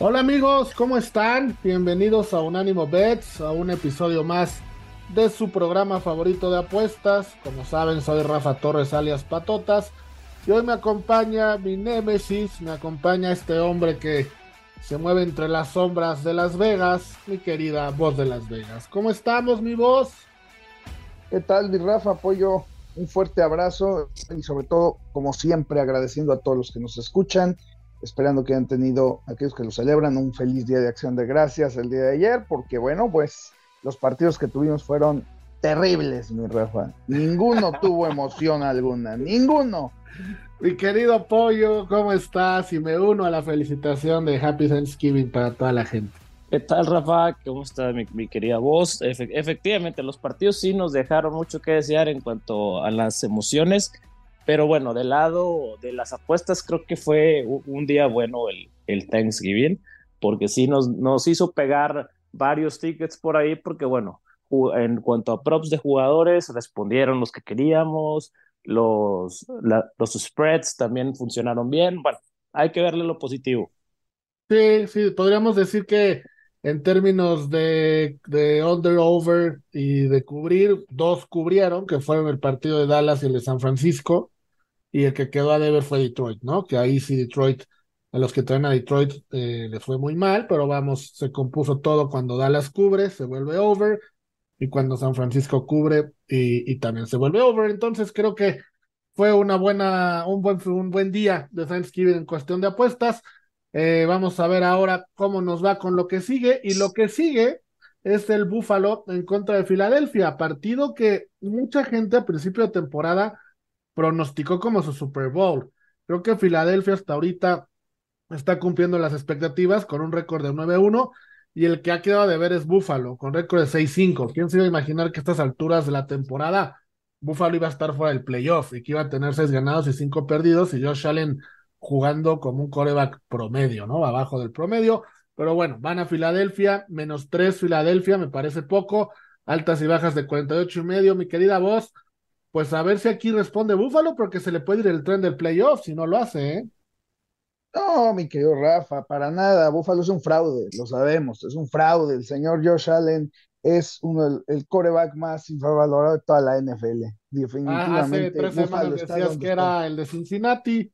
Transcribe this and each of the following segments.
Hola amigos, ¿cómo están? Bienvenidos a Unánimo Bets, a un episodio más de su programa favorito de apuestas. Como saben, soy Rafa Torres alias Patotas. Y hoy me acompaña mi némesis, me acompaña este hombre que se mueve entre las sombras de Las Vegas, mi querida voz de Las Vegas. ¿Cómo estamos, mi voz? ¿Qué tal, mi Rafa? Apoyo un fuerte abrazo y sobre todo, como siempre, agradeciendo a todos los que nos escuchan esperando que hayan tenido aquellos que lo celebran un feliz día de acción de gracias el día de ayer, porque bueno, pues los partidos que tuvimos fueron terribles, mi Rafa. Ninguno tuvo emoción alguna, ninguno. Mi querido Pollo, ¿cómo estás? Y me uno a la felicitación de Happy Thanksgiving para toda la gente. ¿Qué tal, Rafa? ¿Cómo está mi, querida voz? efectivamente, los partidos sí nos dejaron mucho que desear en cuanto a las emociones. Pero bueno, del lado de las apuestas, creo que fue un día bueno el, el Thanksgiving, porque sí nos, nos hizo pegar varios tickets por ahí, porque bueno, en cuanto a props de jugadores, respondieron los que queríamos, los, los spreads también funcionaron bien. Bueno, hay que verle lo positivo. Sí, sí, podríamos decir que en términos de, de under-over y de cubrir, dos cubrieron, que fueron el partido de Dallas y el de San Francisco y el que quedó a deber fue Detroit, ¿no? Que ahí sí Detroit, a los que traen a Detroit eh, les fue muy mal, pero vamos, se compuso todo cuando Dallas cubre, se vuelve over, y cuando San Francisco cubre y, también se vuelve over. Entonces creo que fue una buena, un buen, un buen día de Thanksgiving en cuestión de apuestas. Eh, vamos a ver ahora cómo nos va con lo que sigue. Y lo que sigue es el Buffalo en contra de Filadelfia, partido que mucha gente a principio de temporada pronosticó como su Super Bowl. Creo que Filadelfia hasta ahorita está cumpliendo las expectativas con un récord de 9-1 y el que ha quedado de ver es Buffalo con récord de 6-5. ¿Quién se iba a imaginar que a estas alturas de la temporada Buffalo iba a estar fuera del playoff y que iba a tener 6 ganados y 5 perdidos y Josh Allen jugando como un coreback promedio, ¿no? Abajo del promedio. Pero bueno, van a Filadelfia, menos 3 Filadelfia, me parece poco. Altas y bajas de 48 y medio, mi querida voz pues a ver si aquí responde Búfalo, porque se le puede ir el tren del playoff si no lo hace, ¿eh? No, mi querido Rafa, para nada. Búfalo es un fraude, lo sabemos, es un fraude. El señor Josh Allen es uno, el, coreback más infravalorado de toda la NFL. Definitivamente. Ah, hace tres semanas decías que era el de Cincinnati.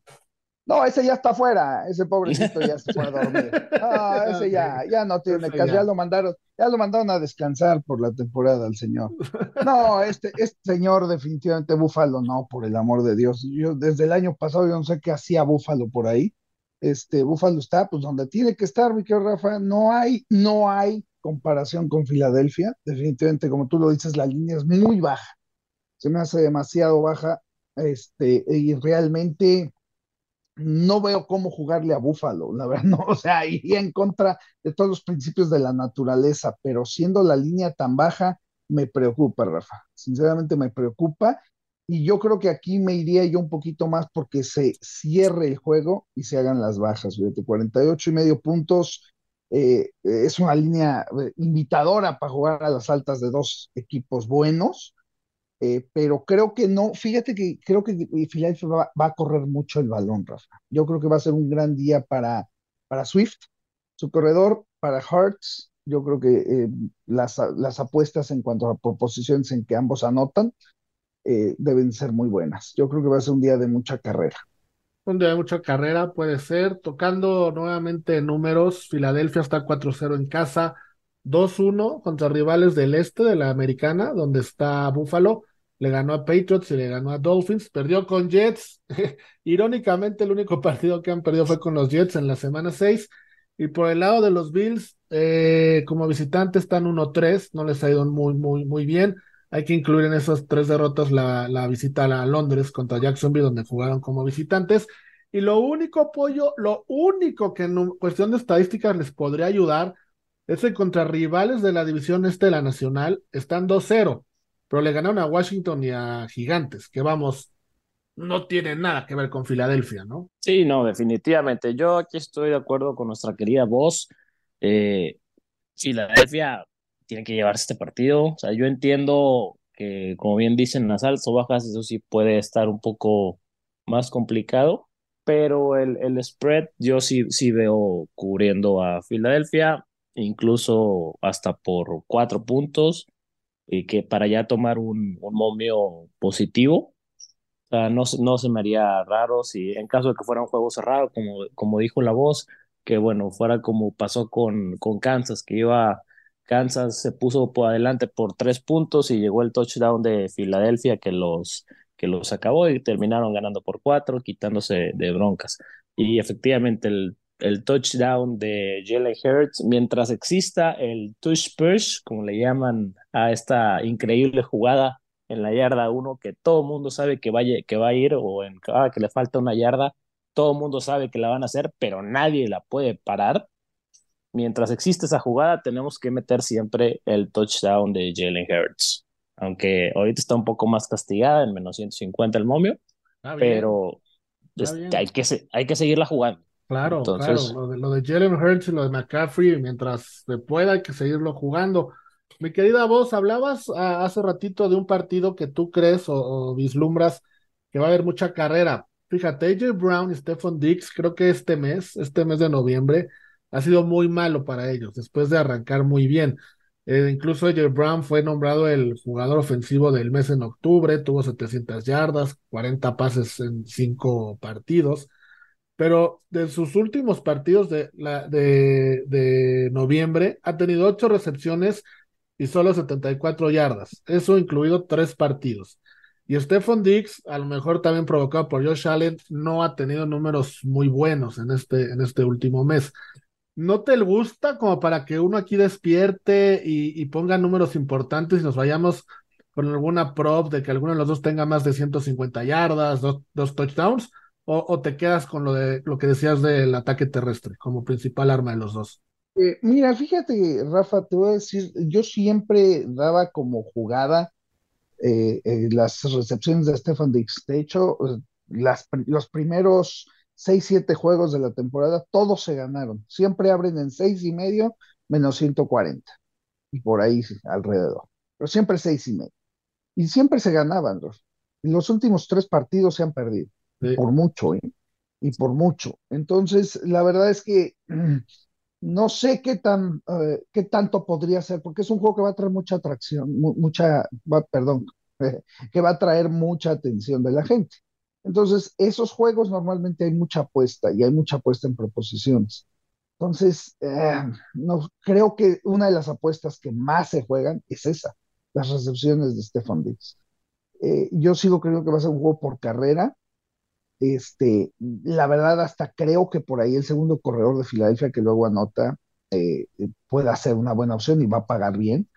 No, ese ya está fuera, ese pobrecito ya se fue a dormir. No, ese ya, ya no tiene caso, ya. lo mandaron, ya lo mandaron a descansar por la temporada al señor. No, este, este señor definitivamente Búfalo, no, por el amor de Dios. Yo desde el año pasado yo no sé qué hacía Búfalo por ahí. Este, Búfalo está pues donde tiene que estar, mi querido Rafa. No hay, no hay comparación con Filadelfia. Definitivamente, como tú lo dices, la línea es muy baja. Se me hace demasiado baja. Este, y realmente no veo cómo jugarle a Búfalo, la verdad, no, o sea, iría en contra de todos los principios de la naturaleza, pero siendo la línea tan baja, me preocupa, Rafa, sinceramente me preocupa, y yo creo que aquí me iría yo un poquito más porque se cierre el juego y se hagan las bajas, fíjate, 48 y medio puntos, eh, es una línea eh, invitadora para jugar a las altas de dos equipos buenos, eh, pero creo que no, fíjate que creo que Philadelphia va, a correr mucho el balón, Rafa. Yo creo que va a ser un gran día para, para Swift, su corredor, para Hearts. Yo creo que eh, las, las, apuestas en cuanto a proposiciones en que ambos anotan eh, deben ser muy buenas. Yo creo que va a ser un día de mucha carrera. Un día de mucha carrera puede ser. Tocando nuevamente números, Filadelfia está 4-0 en casa. 2-1 contra rivales del este de la americana, donde está Buffalo le ganó a Patriots y le ganó a Dolphins, perdió con Jets. Irónicamente, el único partido que han perdido fue con los Jets en la semana 6. Y por el lado de los Bills, eh, como visitantes están 1-3, no les ha ido muy, muy, muy bien. Hay que incluir en esas tres derrotas la, visita a Londres contra Jacksonville, donde jugaron como visitantes. Y lo único, apoyo, lo único que en cuestión de estadísticas les podría ayudar Ese contra rivales de la división este de la Nacional están 2-0, pero le ganaron a Washington y a Gigantes, que vamos, no tiene nada que ver con Filadelfia, ¿no? Sí, no, definitivamente. Yo aquí estoy de acuerdo con nuestra querida voz. Eh, Filadelfia tiene que llevarse este partido. O sea, yo entiendo que, como bien dicen, las altas o bajas, eso sí puede estar un poco más complicado, pero el, el spread yo sí, sí veo cubriendo a Filadelfia, incluso hasta por cuatro puntos, y que para ya tomar un, un momio positivo. O sea, no, no se me haría raro si en caso de que fuera un juego cerrado, como, como dijo la voz, que bueno, fuera como pasó con, con Kansas, que iba Kansas se puso por adelante por tres puntos y llegó el touchdown de Filadelfia que los, que los acabó y terminaron ganando por cuatro, quitándose de broncas. Y efectivamente el, el touchdown de Jalen Hurts, mientras exista el touch push, como le llaman a esta increíble jugada en la yarda uno, que todo el mundo sabe que, vaya, que va a ir o en cada que le falta una yarda, todo el mundo sabe que la van a hacer, pero nadie la puede parar mientras existe esa jugada, tenemos que meter siempre el touchdown de Jalen Hurts. Aunque ahorita está un poco más castigada, en menos 150 el momio, pero hay, que, hay que seguirla jugando. Claro, Entonces... claro. Lo de, Jalen Hurts y lo de McCaffrey, mientras se pueda, hay que seguirlo jugando. Mi querida voz, hablabas ah, hace ratito de un partido que tú crees o, vislumbras que va a haber mucha carrera. Fíjate, AJ Brown y Stephon Dix, creo que este mes, este mes de noviembre, ha sido muy malo para ellos, después de arrancar muy bien. Eh, incluso AJ Brown fue nombrado el jugador ofensivo del mes en octubre, tuvo 700 yardas, 40 pases en 5 partidos, pero de sus últimos partidos de, la, de, de noviembre ha tenido 8 recepciones y solo 74 yardas, eso incluido 3 partidos. Y Stephon Diggs, a lo mejor también provocado por Josh Allen, no ha tenido números muy buenos en este, en este último mes. ¿No te gusta como para que uno aquí despierte y, ponga números importantes y nos vayamos con alguna prop de que alguno de los dos tenga más de 150 yardas, dos, touchdowns? O, te quedas con lo de lo que decías del ataque terrestre como principal arma de los dos? Eh, mira, fíjate, Rafa, te voy a decir, yo siempre daba como jugada eh, eh, las recepciones de Stefan Dix. De hecho, las, los primeros seis, siete juegos de la temporada, todos se ganaron. Siempre abren en seis y medio menos 140. Y por ahí alrededor. Pero siempre seis y medio. Y siempre se ganaban. Los, los últimos tres partidos se han perdido. Por mucho, ¿eh? Y por mucho. Entonces, la verdad es que no sé qué tan eh, qué tanto podría ser, porque es un juego que va a traer mucha atracción, mucha, perdón, que va a traer mucha atención de la gente. Entonces, esos juegos normalmente hay mucha apuesta y hay mucha apuesta en proposiciones. Entonces, eh, creo que una de las apuestas que más se juegan es esa, las recepciones de Stefan Diggs. Eh, yo sigo creyendo que va a ser un juego por carrera. Este, la verdad, hasta creo que por ahí el segundo corredor de Filadelfia que luego anota eh, pueda ser una buena opción y va a pagar bien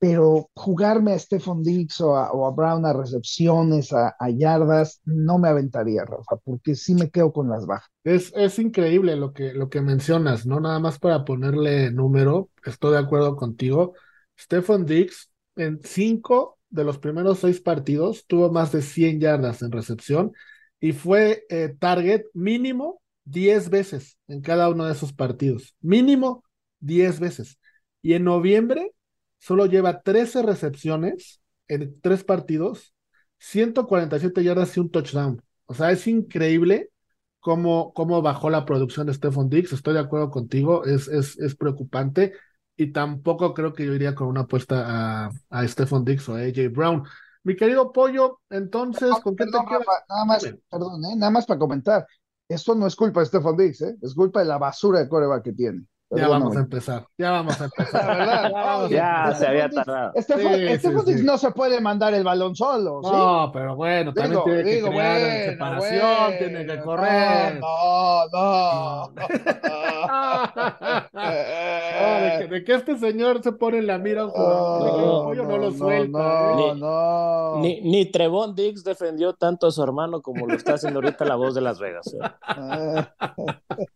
pero jugarme a Stephon Diggs o a, Brown a recepciones, a, yardas, no me aventaría, Rafa, porque sí me quedo con las bajas. Es, es increíble lo que, lo que mencionas, ¿no? Nada más para ponerle número, estoy de acuerdo contigo. Stephon Diggs en cinco de los primeros seis partidos tuvo más de 100 yardas en recepción y fue eh, target mínimo 10 veces en cada uno de esos partidos. Mínimo 10 veces. Y en noviembre solo lleva 13 recepciones en tres partidos, 147 yardas y un touchdown. O sea, es increíble cómo, cómo bajó la producción de Stephon Diggs. Estoy de acuerdo contigo, es, es, es preocupante. Y tampoco creo que yo iría con una apuesta a, a Stephon Diggs o a AJ Brown. Mi querido Pollo, entonces, ¿con qué te quedas? Nada más, perdón, ¿eh? nada más para comentar. Esto no es culpa de Stephon Diggs, ¿eh? es culpa de la basura de coreback que tiene. Ya vamos a empezar, ya vamos a empezar. ya, se había tardado. Este, este no se puede mandar el balón solo. No, pero bueno, también tiene que crear separación, tiene que correr. No, no, no. de, que, este señor se pone en la mira un jugador, no, no, lo suelta. No, no. Ni, ni Trevon Diggs defendió tanto a su hermano como lo está haciendo ahorita la voz de Las Vegas. ¿eh?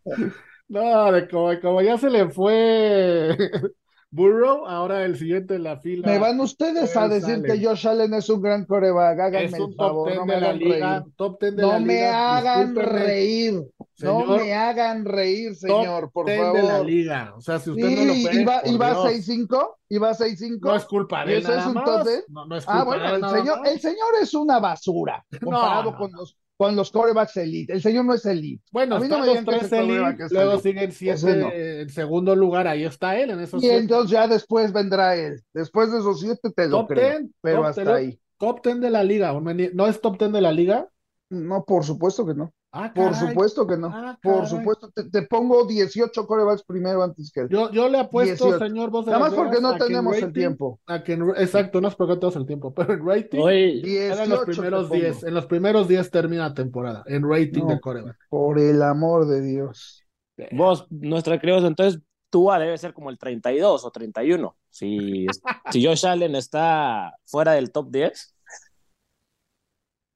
No, de como, como ya se le fue Burrow, ahora el siguiente en la fila. Me van ustedes a decir sale. que Josh Allen es un gran coreback. Háganme Es el un top favor, 10 no me hagan liga. reír. Top 10 de No la me liga. hagan reír. No señor, me hagan reír, señor, top por 10 favor. de la liga. O sea, si usted Sí, no lo puede, iba, iba Dios, 6-5, iba 6-5. No es culpa ¿Y de él eso es nada un más. top 10? No, no es culpa Ah, bueno, de él el nada señor, más. el señor es una basura comparado no, con no. los con los corebacks elite. El señor no es elite. Bueno, A mí no me digan que elite, luego Ese siete no. en segundo lugar, ahí está él, en esos Y siete. entonces ya después vendrá él. Después de esos siete te lo Top creo. 10, Pero hasta 10, ahí. top 10 de la liga. ¿No es top 10 de la liga? No, por supuesto que no. Ah, Por supuesto que no. Ah, Por supuesto. Te, te pongo 18 corebacks primero antes que él. Yo, yo le apuesto, 18. señor Vos de Nada más porque no tenemos el tiempo. a que en- exacto, no es porque tenemos el tiempo, pero en rating Hoy, eran los 18 primeros te pongo. 10. En los primeros 10 termina la temporada, en rating No. de coreback. Por el amor de Dios. vos, nuestra queridos, entonces Tua debe ser como el 32 o 31. Si, si Josh Allen está fuera del top 10,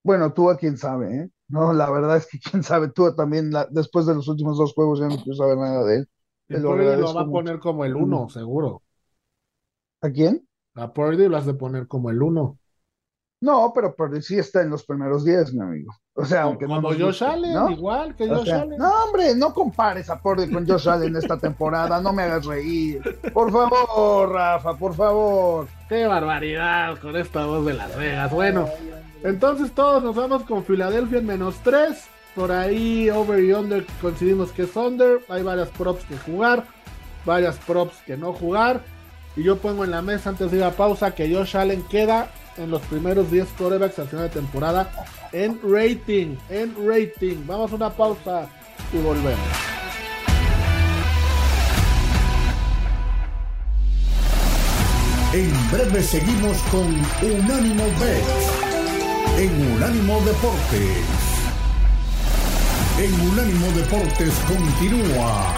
Bueno, tú a quién sabe, ¿eh? No, la verdad es que quién sabe. Tú también, la- después de los últimos dos juegos, ya no quiero saber nada de él. Te lo Purdy va a poner como el 1, seguro. ¿A quién? A Purdy lo has de poner como el 1. No, pero, pero sí está en los primeros 10, mi amigo. O sea, aunque no Como nos Josh guste, Allen, ¿no? igual que O Josh sea, Allen. no, hombre, no compares a Purdy con Josh Allen esta temporada, no me hagas reír. Por favor, Rafa, por favor. Qué barbaridad con esta voz de Las Vegas. Bueno, entonces todos nos vamos con Filadelfia en menos 3. Por ahí, over y under, coincidimos que es under. Hay varias props que jugar, varias props que no jugar. Y yo pongo en la mesa antes de ir a pausa que Josh Allen queda en los primeros 10 quarterbacks al final de temporada en rating. En rating. Vamos a una pausa y volvemos. En breve seguimos con Unánimo Bet en Unánimo Deportes. En Unánimo Deportes continúa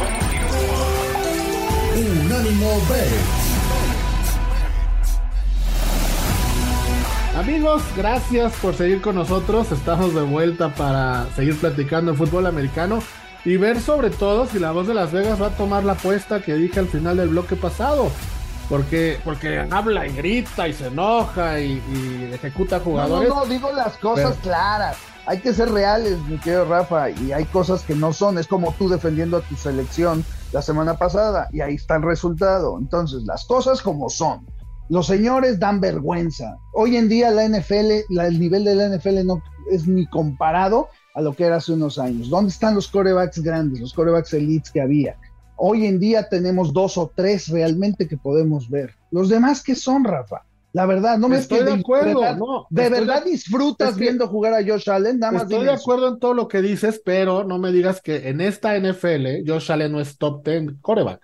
Unánimo Bet. Amigos, gracias por seguir con nosotros. Estamos de vuelta para seguir platicando fútbol americano y ver sobre todo si la voz de Las Vegas va a tomar la apuesta que dije al final del bloque pasado. Porque, porque habla y grita y se enoja y, y ejecuta No, no, jugadores. no, digo las cosas Pero- claras. Hay que ser reales, mi querido Rafa, y hay cosas que no son. Es como tú defendiendo a tu selección la semana pasada, y ahí está el resultado. Entonces, las cosas como son. Los señores dan vergüenza. Hoy en día la NFL, la- el nivel de la NFL no es ni comparado a lo que era hace unos años. ¿Dónde están los corebacks grandes, los corebacks elites que había? Hoy en día tenemos dos o tres realmente que podemos ver. Los demás, ¿qué son, Rafa? La verdad, no me Estoy de acuerdo, verdad, no. ¿De verdad disfrutas es que- viendo jugar a Josh Allen? Nada más Estoy de acuerdo en todo lo que dices, pero no me digas que en esta NFL Josh Allen no es top 10 coreback.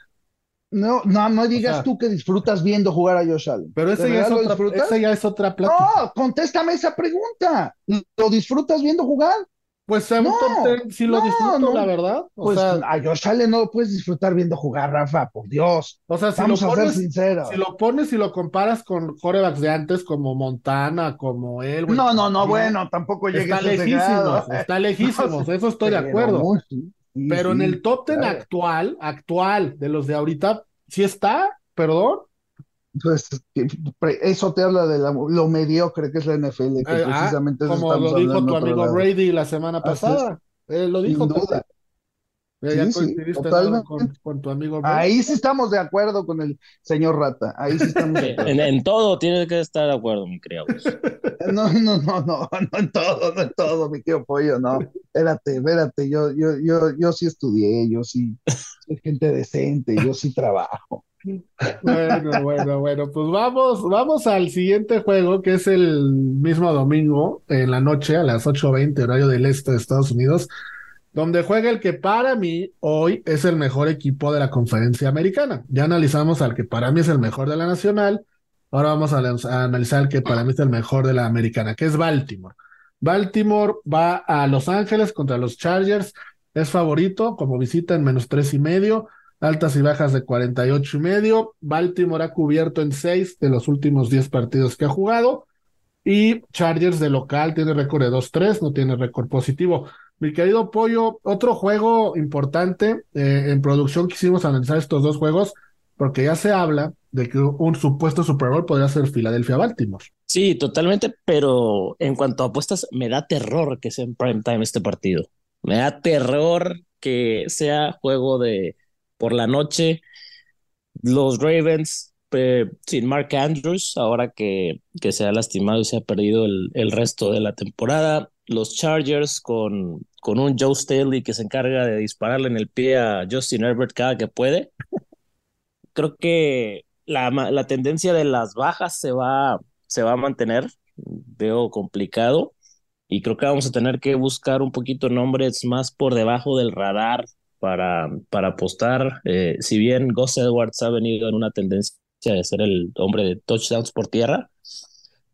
No, no, no digas sea- tú que disfrutas viendo jugar a Josh Allen. Pero ¿De ese ya, es otra, ese ya es otra plática. No, contéstame esa pregunta. ¿Lo disfrutas viendo jugar? Pues un No, top 10 sí lo no, disfruto, no. la verdad. O Pues sea, a Josh Allen no lo puedes disfrutar viendo jugar, Rafa, por Dios. o sea, si Vamos lo a ser pones, sinceros. Si lo pones y lo comparas con corebacks de antes, como Montana, como él, No, no, no, bueno, tampoco llegues está lejísimos, está lejísimos, eso estoy de acuerdo. muy- sí, sí, Pero en el top 10 claro. actual, actual, de los de ahorita, sí está, perdón. Pues, pre- eso te habla de la- lo mediocre que es la NFL, que Eh, ah, precisamente eso como lo dijo tu amigo lado. Brady la semana pasada. Él lo dijo Sin duda. Eh, Ya Sí, sí, totalmente. con, con tu amigo Brady. Ahí sí estamos de acuerdo con el señor Rata. Ahí sí estamos de acuerdo. en, en todo tienes que estar de acuerdo, mi querido. No, no, no, no, no en todo, no en todo, mi tío Pollo, no. Espérate, espérate, yo, yo, yo, yo sí estudié, yo sí soy gente decente, yo sí trabajo. Bueno, bueno, bueno, pues vamos, vamos al siguiente juego, que es el mismo domingo en la noche a las 8:20 horario del este de Estados Unidos, donde juega el que para mí hoy es el mejor equipo de la conferencia americana. Ya analizamos al que para mí es el mejor de la nacional, ahora vamos a, a analizar el que para mí es el mejor de la americana, que es Baltimore. Baltimore va a Los Ángeles contra los Chargers, es favorito como visita en menos tres y medio altas y bajas de 48 y medio. Baltimore ha cubierto en 6 de los últimos 10 partidos que ha jugado. Y Chargers de local tiene récord de 2-3, no tiene récord positivo. Mi querido Pollo, otro juego importante eh, en producción quisimos analizar estos dos juegos porque ya se habla de que un supuesto Super Bowl podría ser Filadelfia-Baltimore. Sí, totalmente, pero en cuanto a apuestas, me da terror que sea en prime time este partido. Me da terror que sea juego de por la noche. Los Ravens sin Mark Andrews, ahora que, que se ha lastimado y se ha perdido el, el resto de la temporada. Los Chargers con, con un Joe Staley que se encarga de dispararle en el pie a Justin Herbert cada que puede. Creo que la, la tendencia de las bajas se va, se va a mantener. Veo complicado y creo que vamos a tener que buscar un poquito nombres más por debajo del radar para, para apostar. Eh, si bien Gus Edwards ha venido en una tendencia de ser el hombre de touchdowns por tierra,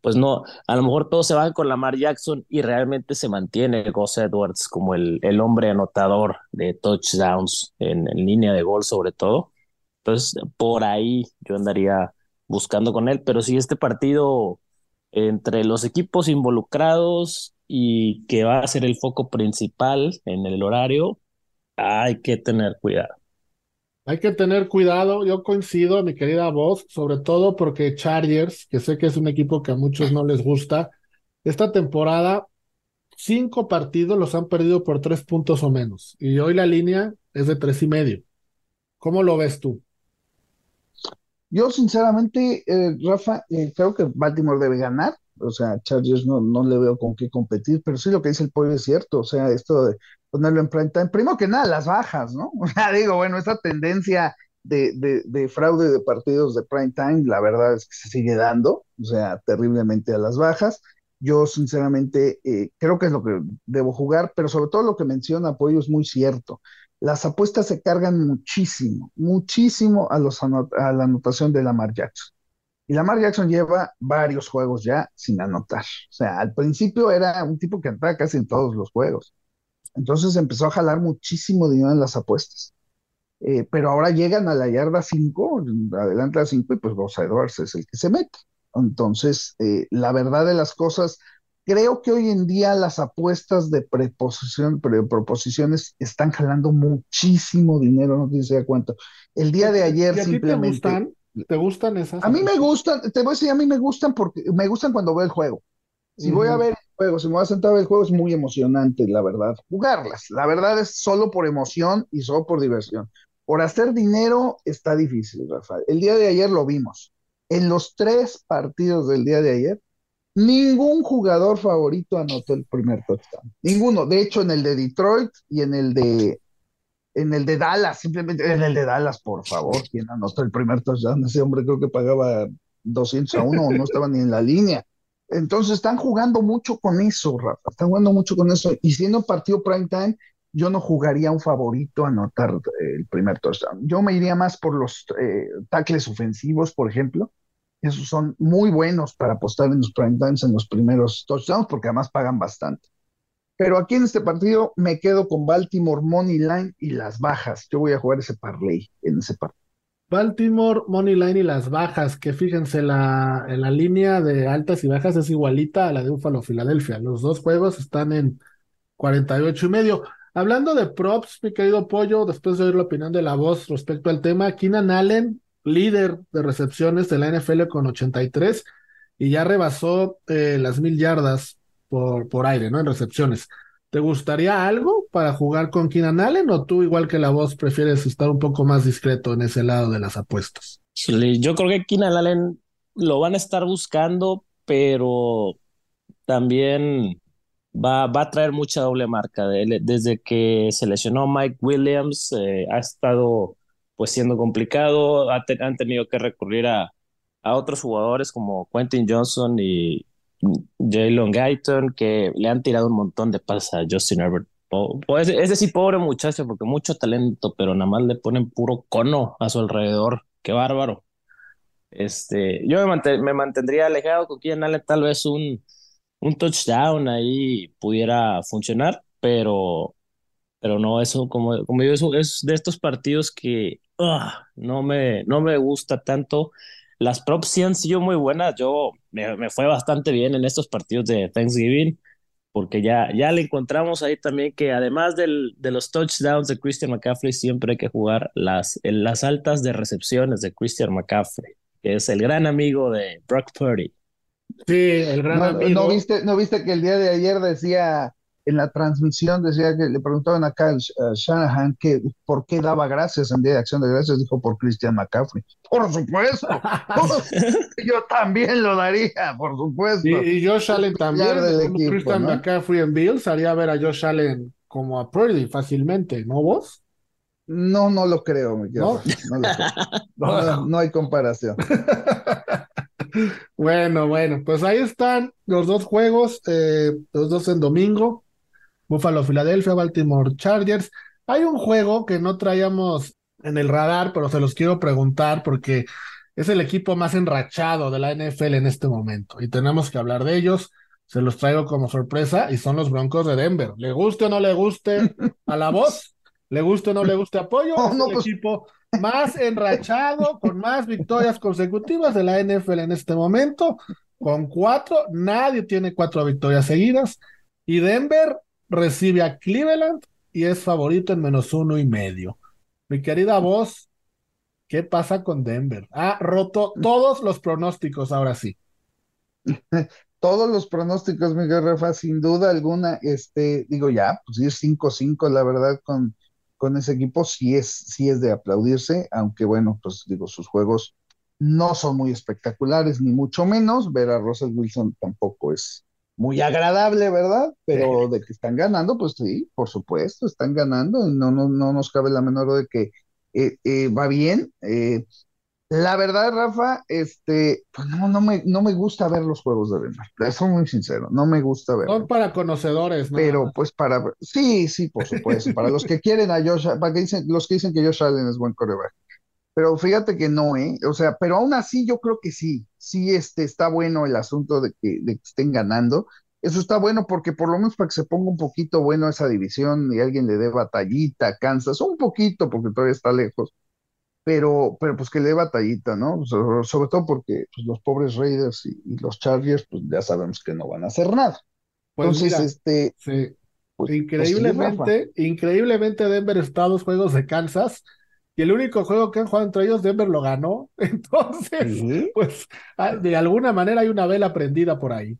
pues no, a lo mejor todos se van con Lamar Jackson y realmente se mantiene Gus Edwards como el, el hombre anotador de touchdowns en, en línea de gol sobre todo. Entonces, por ahí yo andaría buscando con él, pero si este partido entre los equipos involucrados y que va a ser el foco principal en el horario, hay que tener cuidado. Hay que tener cuidado, yo coincido, mi querida voz, sobre todo porque Chargers, que sé que es un equipo que a muchos no les gusta, esta temporada cinco partidos los han perdido por tres puntos o menos, y hoy la línea es de tres y medio. ¿Cómo lo ves tú? Yo sinceramente, eh, Rafa, eh, creo que Baltimore debe ganar, o sea, Chargers no, no le veo con qué competir, pero sí lo que dice el pollo es cierto, o sea, esto de ponerlo en prime time. Primero que nada, las bajas, ¿no? O sea, digo, bueno, esa tendencia de, de, fraude de partidos de prime time, la verdad es que se sigue dando, o sea, terriblemente a las bajas. Yo sinceramente eh, creo que es lo que debo jugar, pero sobre todo lo que menciona Apoyo es muy cierto. Las apuestas se cargan muchísimo, muchísimo a, a la anotación de Lamar Jackson. Y Lamar Jackson lleva varios juegos ya sin anotar. O sea, al principio era un tipo que entraba casi en todos los juegos. Entonces empezó a jalar muchísimo dinero en las apuestas. Eh, pero ahora llegan a la yarda 5, adelante a 5, y pues Bosa Edwards es el que se mete. Entonces, eh, la verdad de las cosas, creo que hoy en día las apuestas de preposición, proposiciones están jalando muchísimo dinero, no sé si da cuánto. El día de ayer simplemente. Te gustan? ¿Te gustan esas? A mí me gustan, te voy a decir, a mí me gustan porque me gustan cuando veo el juego. Si voy a ver si me voy a sentar a el juego, es muy emocionante, la verdad. Jugarlas, la verdad es solo por emoción y solo por diversión. Por hacer dinero está difícil, Rafael. El día de ayer lo vimos. En los tres partidos del día de ayer, ningún jugador favorito anotó el primer touchdown. Ninguno. De hecho, en el de Detroit y en el de en el de Dallas, simplemente en el de Dallas, por favor, quien anotó el primer touchdown, ese hombre creo que pagaba 200 a 1 o no estaba ni en la línea. Entonces están jugando mucho con eso, Rafa, están jugando mucho con eso. Y siendo partido prime time, yo no jugaría un favorito a anotar eh, el primer touchdown. Yo me iría más por los eh, tackles ofensivos, por ejemplo. Esos son muy buenos para apostar en los prime times en los primeros touchdowns, porque además pagan bastante. Pero aquí en este partido me quedo con Baltimore Money Line y las bajas. Yo voy a jugar ese parlay en ese partido. Baltimore, Money Line y las bajas, que fíjense, la, la línea de altas y bajas es igualita a la de Buffalo Filadelfia. Los dos juegos están en 48 y medio. Hablando de props, mi querido Pollo, después de oír la opinión de la voz respecto al tema, Keenan Allen, líder de recepciones de la NFL con 83 y ya rebasó eh, las mil yardas por, por aire, ¿no? En recepciones. ¿Te gustaría algo para jugar con Keenan Allen o tú, igual que la voz, prefieres estar un poco más discreto en ese lado de las apuestas? Yo creo que Keenan Allen lo van a estar buscando, pero también va, va a traer mucha doble marca. Desde que se lesionó Mike Williams, eh, ha estado pues siendo complicado, han tenido que recurrir a, a otros jugadores como Quentin Johnson y, Jalen Guyton, que le han tirado un montón de pases a Justin Herbert. Pues ese sí, pobre muchacho, porque mucho talento, pero nada más le ponen puro cono a su alrededor. Qué bárbaro. Este, yo me, mantendría alejado con quien Allen, tal vez un, un touchdown ahí pudiera funcionar, pero, pero no, eso, como, como yo, es de estos partidos que ah, no, me, no me gusta tanto. Las props sí han sido muy buenas. Yo me, fue bastante bien en estos partidos de Thanksgiving. porque ya, ya le encontramos ahí también que además del, de los touchdowns de Christian McCaffrey, siempre hay que jugar las, las altas de recepciones de Christian McCaffrey, que es el gran amigo de Brock Purdy. Sí, el gran amigo. ¿no viste, ¿No viste que el día de ayer decía en la transmisión decía que le preguntaban acá a Shanahan que por qué daba gracias en día de acción de gracias, dijo por Christian McCaffrey. Por supuesto. yo también lo daría, por supuesto. Y, Josh Allen también. Christian McCaffrey en Bills haría ver a Josh Allen como a Purdy fácilmente, ¿no vos? No, no lo creo, ¿No? No, no hay comparación. bueno, bueno, pues ahí están los dos juegos, eh, los dos en domingo. Buffalo, Filadelfia, Baltimore Chargers. Hay un juego que no traíamos en el radar, pero se los quiero preguntar porque es el equipo más enrachado de la NFL en este momento y tenemos que hablar de ellos. Se los traigo como sorpresa y son los Broncos de Denver. Le guste o no le guste a la voz, le guste o no le guste apoyo, es el pues. equipo más enrachado, con más victorias consecutivas de la NFL en este momento, con cuatro, nadie tiene cuatro victorias seguidas. Y Denver recibe a Cleveland y es favorito en menos uno y medio. Mi querida voz, ¿qué pasa con Denver? Ha roto todos los pronósticos ahora sí. todos los pronósticos, Miguel Rafa, sin duda alguna, este, digo ya, pues es 5-5, la verdad, con, con ese equipo sí es, sí es de aplaudirse, aunque bueno, pues digo, sus juegos no son muy espectaculares, ni mucho menos, ver a Russell Wilson tampoco es, muy agradable, ¿verdad? Pero de que están ganando, pues sí, por supuesto, están ganando, no, no, no nos cabe la menor de que eh, eh, va bien. Eh, la verdad, Rafa, este, pues no, no me, no me gusta ver los juegos de Denver, soy muy sincero, no me gusta ver. Son para conocedores, ¿no? Pero pues para, sí, sí, por supuesto, para los que quieren a Josh, para que dicen, los que dicen que Josh Allen es buen coreback. Pero fíjate que no, ¿eh? O sea, pero aún así yo creo que sí, sí este, está bueno el asunto de que, de que estén ganando. Eso está bueno porque por lo menos para que se ponga un poquito bueno esa división y alguien le dé batallita, Kansas, un poquito porque todavía está lejos, pero, pero pues que le dé batallita, ¿no? Sobre, todo porque pues, los pobres Raiders y, los Chargers, pues ya sabemos que no van a hacer nada. Pues Entonces, este... Sí. Pues, pues increíblemente, increíblemente Denver está a dos juegos de Kansas y el único juego que han jugado entre ellos, Denver lo ganó. Entonces, pues ah, de alguna manera hay una vela prendida por ahí.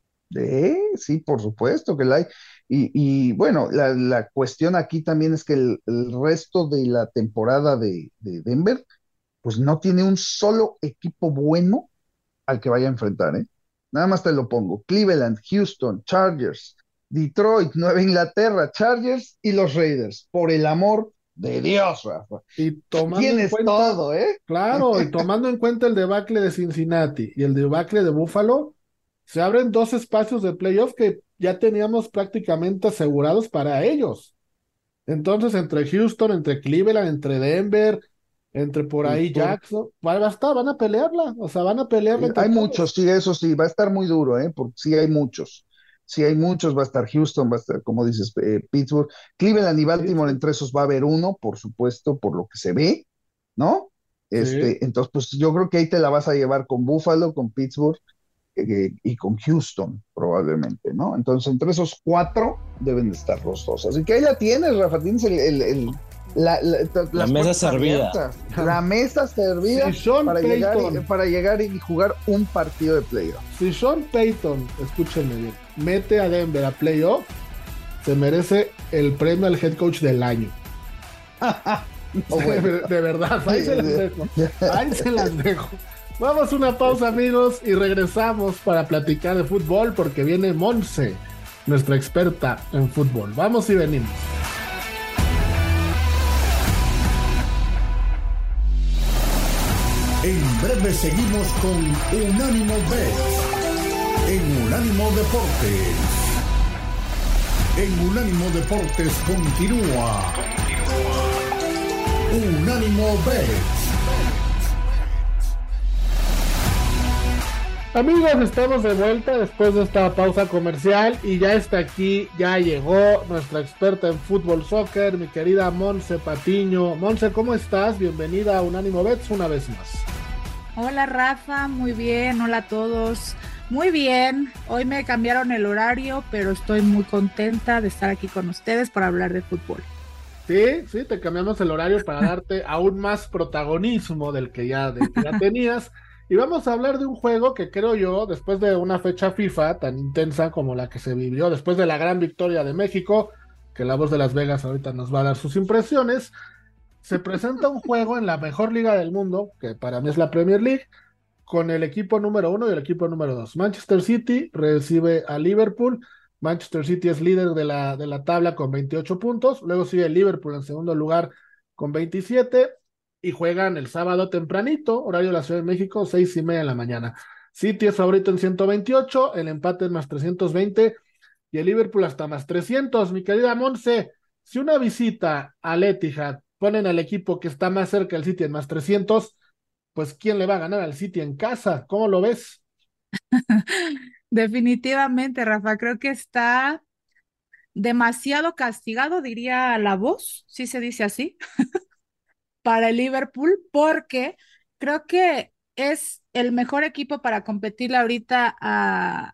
sí, por supuesto que la hay. Y, bueno, la, cuestión aquí también es que el, resto de la temporada de, Denver, pues no tiene un solo equipo bueno al que vaya a enfrentar, ¿eh? Nada más te lo pongo. Cleveland, Houston, Chargers, Detroit, Nueva Inglaterra, Chargers y los Raiders. Por el amor de Dios, Rafa. Y tomando Tienes todo, ¿eh? Claro, y tomando en cuenta el debacle de Cincinnati y el debacle de Buffalo, se abren dos espacios de playoff que ya teníamos prácticamente asegurados para ellos. Entonces, entre Houston, entre Cleveland, entre Denver, entre por ahí Jackson, va a estar, van a pelearla, o sea, van a pelearla. Hay muchos, sí, eso sí, va a estar muy duro, ¿eh? Porque sí hay muchos si hay muchos, va a estar Houston, va a estar, como dices, eh, Pittsburgh, Cleveland y Baltimore, entre esos va a haber uno, por supuesto, por lo que se ve, ¿no? Este, Entonces, pues yo creo que ahí te la vas a llevar con Buffalo, con Pittsburgh eh, y con Houston, probablemente, ¿no? Entonces, entre esos cuatro deben de estar los dos. Así que ahí la tienes, Rafa, tienes el la, mesa servida. La mesa servida para, llegar y, para llegar y jugar un partido de playoff. Si Sean Payton, escúchenme bien, mete a Denver a playoff, se merece el premio al head coach del año. de, verdad, ahí se las dejo. Ahí se las dejo. Vamos a una pausa, amigos, y regresamos para platicar de fútbol porque viene Monse, nuestra experta en fútbol. Vamos y venimos. En breve seguimos con Unánimo Bet en Unánimo Deportes. En Unánimo Deportes continúa. Unánimo Bet. Amigos, estamos de vuelta después de esta pausa comercial y ya está aquí, ya llegó nuestra experta en fútbol soccer, mi querida Monse Patiño. Monse, ¿cómo estás? Bienvenida a Unánimo Bets una vez más. Hola Rafa, muy bien, hola a todos. Muy bien, hoy me cambiaron el horario, pero estoy muy contenta de estar aquí con ustedes para hablar de fútbol. Sí, sí, te cambiamos el horario para darte aún más protagonismo del que ya, ya tenías. Y vamos a hablar de un juego que creo yo, después de una fecha FIFA tan intensa como la que se vivió, después de la gran victoria de México, que la voz de Las Vegas ahorita nos va a dar sus impresiones, se presenta un juego en la mejor liga del mundo, que para mí es la Premier League, con el equipo número uno y el equipo número dos. Manchester City recibe a Liverpool. Manchester City es líder de la, de la tabla con 28 puntos. Luego sigue Liverpool en segundo lugar con 27 y juegan el sábado tempranito, horario de la Ciudad de México, seis y media de la mañana. City es favorito en 128, el empate es más 320 y el Liverpool hasta más 300. Mi querida Monse, si una visita al Etihad ponen al equipo que está más cerca del City en más 300, pues ¿quién le va a ganar al City en casa? ¿Cómo lo ves? Definitivamente, Rafa, creo que está demasiado castigado, diría la voz, si se dice así, para el Liverpool, porque creo que es el mejor equipo para competir ahorita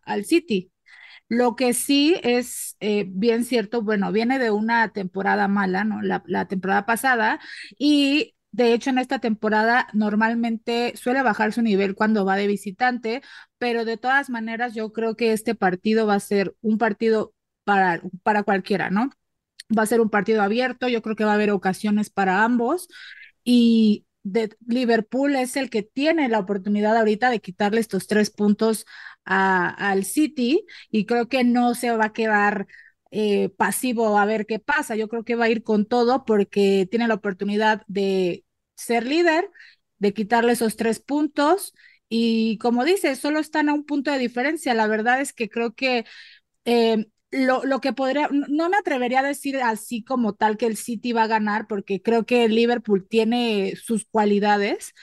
al City. Lo que sí es eh, bien cierto, bueno, viene de una temporada mala, ¿no? La, la temporada pasada y de hecho, en esta temporada normalmente suele bajar su nivel cuando va de visitante, pero de todas maneras yo creo que este partido va a ser un partido para, para cualquiera, ¿no? Va a ser un partido abierto, yo creo que va a haber ocasiones para ambos y Liverpool es el que tiene la oportunidad ahorita de quitarle estos tres puntos al City y creo que no se va a quedar eh, pasivo a ver qué pasa. Yo creo que va a ir con todo porque tiene la oportunidad de ser líder, de quitarle esos tres puntos. Y como dice, solo están a un punto de diferencia. La verdad es que creo que eh, lo, lo, que podría, no me atrevería a decir así como tal que el City va a ganar, porque creo que el Liverpool tiene sus cualidades,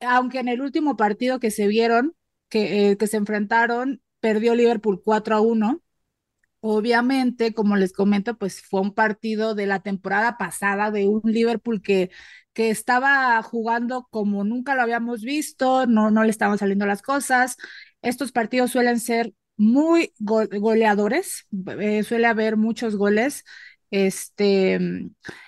aunque en el último partido que se vieron, que, eh, que se enfrentaron, perdió Liverpool 4 a 1. Obviamente, como les comento, pues fue un partido de la temporada pasada de un Liverpool que, que estaba jugando como nunca lo habíamos visto, no, no le estaban saliendo las cosas. Estos partidos suelen ser muy goleadores, eh, suele haber muchos goles. Este,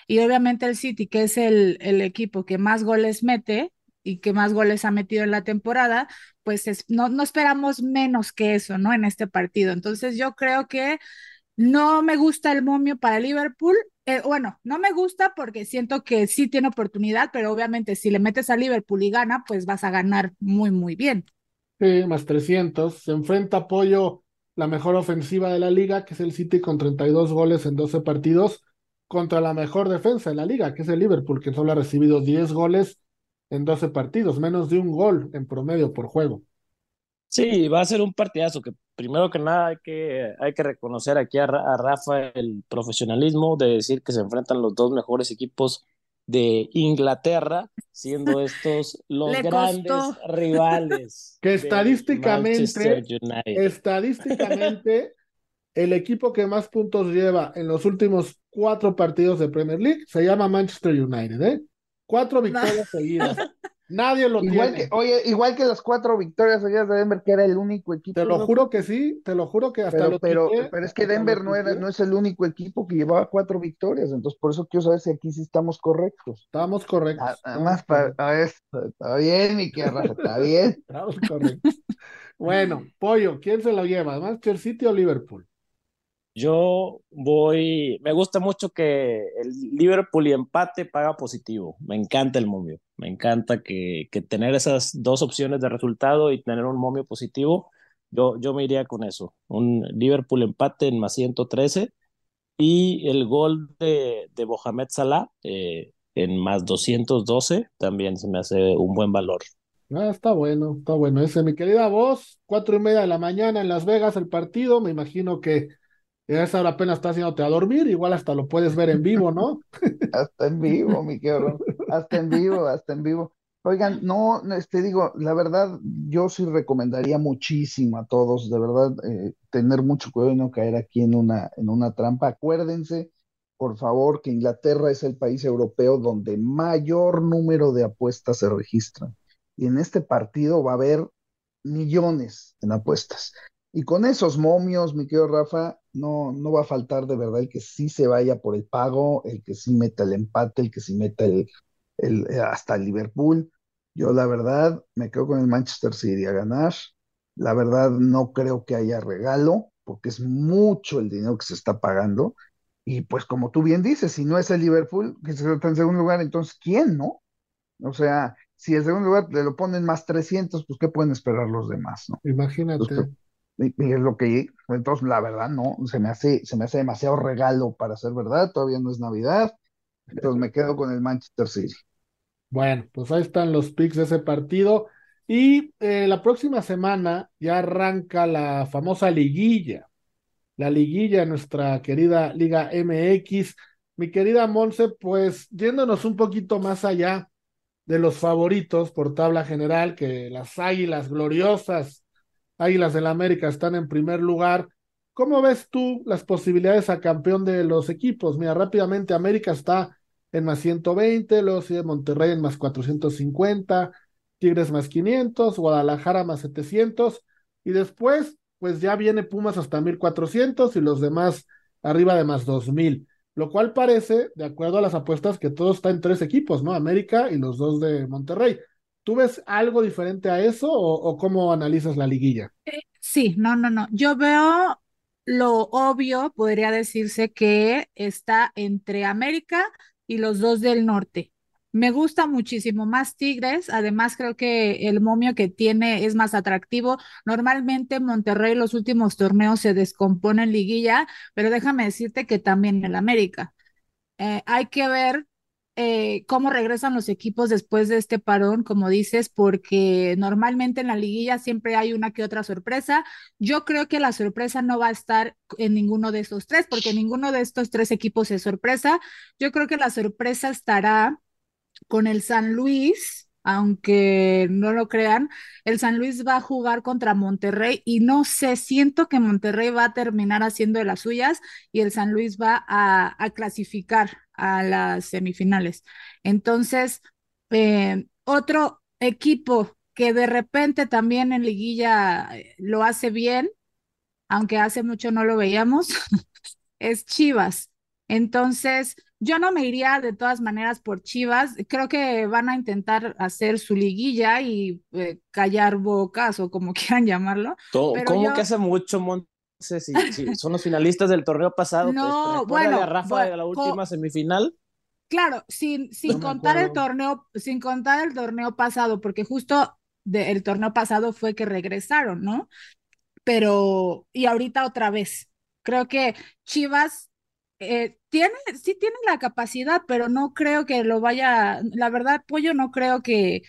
y obviamente el City, que es el, el equipo que más goles mete, y que más goles ha metido en la temporada, pues no, no esperamos menos que eso, ¿no? En este partido. Entonces yo creo que no me gusta el momio para Liverpool. Eh, bueno, no me gusta porque siento que sí tiene oportunidad, pero obviamente si le metes a Liverpool y gana, pues vas a ganar muy, muy bien. Sí, más 300. Se enfrenta apoyo la mejor ofensiva de la liga, que es el City con 32 goles en 12 partidos, contra la mejor defensa de la liga, que es el Liverpool, que solo ha recibido 10 goles en 12 partidos, menos de un gol en promedio por juego. Sí, va a ser un partidazo que primero que nada hay que, hay que reconocer aquí a, Rafa el profesionalismo de decir que se enfrentan los dos mejores equipos de Inglaterra, siendo estos los grandes rivales. Que estadísticamente, estadísticamente, el equipo que más puntos lleva en los últimos cuatro partidos de Premier League se llama Manchester United, ¿eh? Cuatro victorias seguidas. Nadie lo igual tiene. Que, oye, igual que las cuatro victorias seguidas de Denver, que era el único equipo. Te lo juro que sí, te lo juro que hasta pero, lo pero, pero es que Denver no, era, no es el único equipo que llevaba cuatro victorias, entonces por eso quiero saber si aquí sí estamos correctos. Estamos correctos. Además, para, está bien, mi querra, está bien. Estamos correctos. bueno, Pollo, ¿quién se lo lleva? ¿Manchester City o Liverpool? Yo voy, me gusta mucho que el Liverpool y empate paga positivo. Me encanta el momio. Me encanta que, que tener esas dos opciones de resultado y tener un momio positivo. Yo, yo me iría con eso. Un Liverpool empate en más 113 y el gol de, de Mohamed Salah eh, en más 212 también se me hace un buen valor. Ah, está bueno, está bueno. Ese, mi querida voz, cuatro y media de la mañana en Las Vegas el partido. Me imagino que y a esa hora apenas está haciéndote a dormir, igual hasta lo puedes ver en vivo, ¿no? hasta en vivo, mi querido. Hasta en vivo, hasta en vivo. Oigan, no, este digo, la verdad, yo sí recomendaría muchísimo a todos, de verdad, eh, tener mucho cuidado y no caer aquí en una, en una trampa. Acuérdense, por favor, que Inglaterra es el país europeo donde mayor número de apuestas se registran. Y en este partido va a haber millones en apuestas. Y con esos momios, mi querido Rafa, no, no va a faltar de verdad el que sí se vaya por el pago, el que sí meta el empate, el que sí meta el, el, hasta el Liverpool. Yo la verdad me quedo con el Manchester City a ganar. La verdad no creo que haya regalo, porque es mucho el dinero que se está pagando. Y pues como tú bien dices, si no es el Liverpool, que se está en segundo lugar, entonces ¿quién, no? O sea, si el segundo lugar le lo ponen más 300, pues ¿qué pueden esperar los demás, no? Imagínate. Y, es lo que, entonces la verdad, no, se me hace, se me hace demasiado regalo para ser verdad, todavía no es Navidad, entonces me quedo con el Manchester City. Bueno, pues ahí están los picks de ese partido. Y eh, la próxima semana ya arranca la famosa liguilla, la liguilla, nuestra querida Liga MX. Mi querida Monse, pues yéndonos un poquito más allá, de los favoritos por tabla general, que las Águilas gloriosas, Águilas del América están en primer lugar. ¿Cómo ves tú las posibilidades a campeón de los equipos? Mira, rápidamente América está en más 120, luego sigue Monterrey en más 450, Tigres más 500, Guadalajara más 700 y después pues ya viene Pumas hasta 1400 y los demás arriba de más 2000 lo cual parece, de acuerdo a las apuestas, que todo está en tres equipos, ¿no? América y los dos de Monterrey. ¿Tú ves algo diferente a eso o, cómo analizas la liguilla? Eh, sí, no, no, no. Yo veo lo obvio, podría decirse que está entre América y los dos del norte. Me gusta muchísimo más Tigres, además creo que el momio que tiene es más atractivo. Normalmente Monterrey los últimos torneos se descompone en liguilla, pero déjame decirte que también en América. Eh, hay que ver eh, cómo regresan los equipos después de este parón, como dices, porque normalmente en la liguilla siempre hay una que otra sorpresa. Yo creo que la sorpresa no va a estar en ninguno de estos tres, porque ninguno de estos tres equipos es sorpresa. Yo creo que la sorpresa estará con el San Luis, aunque no lo crean, el San Luis va a jugar contra Monterrey y no sé, siento que Monterrey va a terminar haciendo de las suyas y el San Luis va a, clasificar a las semifinales. Entonces, eh, otro equipo que de repente también en liguilla eh, lo hace bien, aunque hace mucho no lo veíamos, es Chivas. Entonces, yo no me iría de todas maneras por Chivas. Creo que van a intentar hacer su liguilla y eh, callar bocas o como quieran llamarlo. ¿Cómo que hace mucho, Monse? Si, son los finalistas del torneo pasado. No, bueno. Rafa de la última semifinal. Claro, sin, sin contar el torneo, sin contar el torneo pasado, porque justo el torneo pasado fue que regresaron, ¿no? Pero, y ahorita otra vez. Creo que Chivas eh, tiene, sí tiene la capacidad, pero no creo que lo vaya, la verdad, Pollo, no creo que,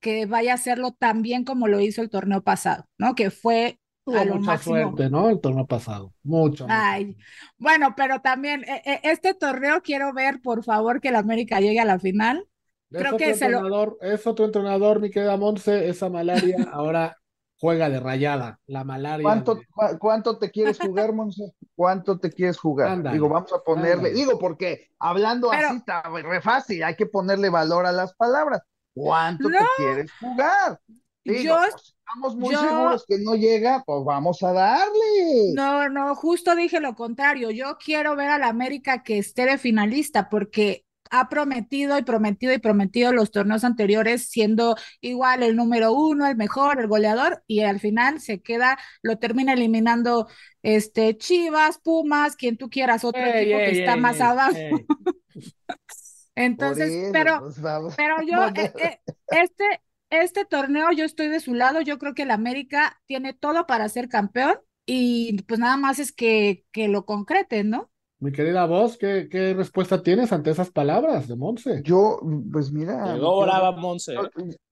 que vaya a hacerlo tan bien como lo hizo el torneo pasado, ¿no? Que fue a lo mucha suerte, ¿no? El torneo pasado, mucho. Ay, bueno, pero también e, e, este torneo quiero ver, por favor, que el América llegue a la final. Creo que se lo... es otro entrenador, mi querida Monse, esa malaria ahora juega de rayada, la malaria. ¿Cuánto, ¿cuánto te quieres jugar, Monse? ¿Cuánto te quieres jugar? digo, vamos a ponerle, digo, porque hablando así está re fácil, hay que ponerle valor a las palabras. ¿Cuánto te quieres jugar? Digo, pues, estamos muy seguros que no llega, pues vamos a darle. No, no, justo dije lo contrario. Yo quiero ver a la América que esté de finalista, porque ha prometido y prometido y prometido los torneos anteriores siendo igual el número uno, el mejor, el goleador y al final se queda, lo termina eliminando este Chivas, Pumas, quien tú quieras, otro equipo que está más abajo. Entonces, pero, pues, pero yo, eh, eh, este, este torneo yo estoy de su lado, yo creo que el América tiene todo para ser campeón y pues nada más es que, que lo concreten, ¿no? Mi querida voz, ¿qué, ¿qué, respuesta tienes ante esas palabras de Monse? Yo, pues mira. Llegó brava Monse.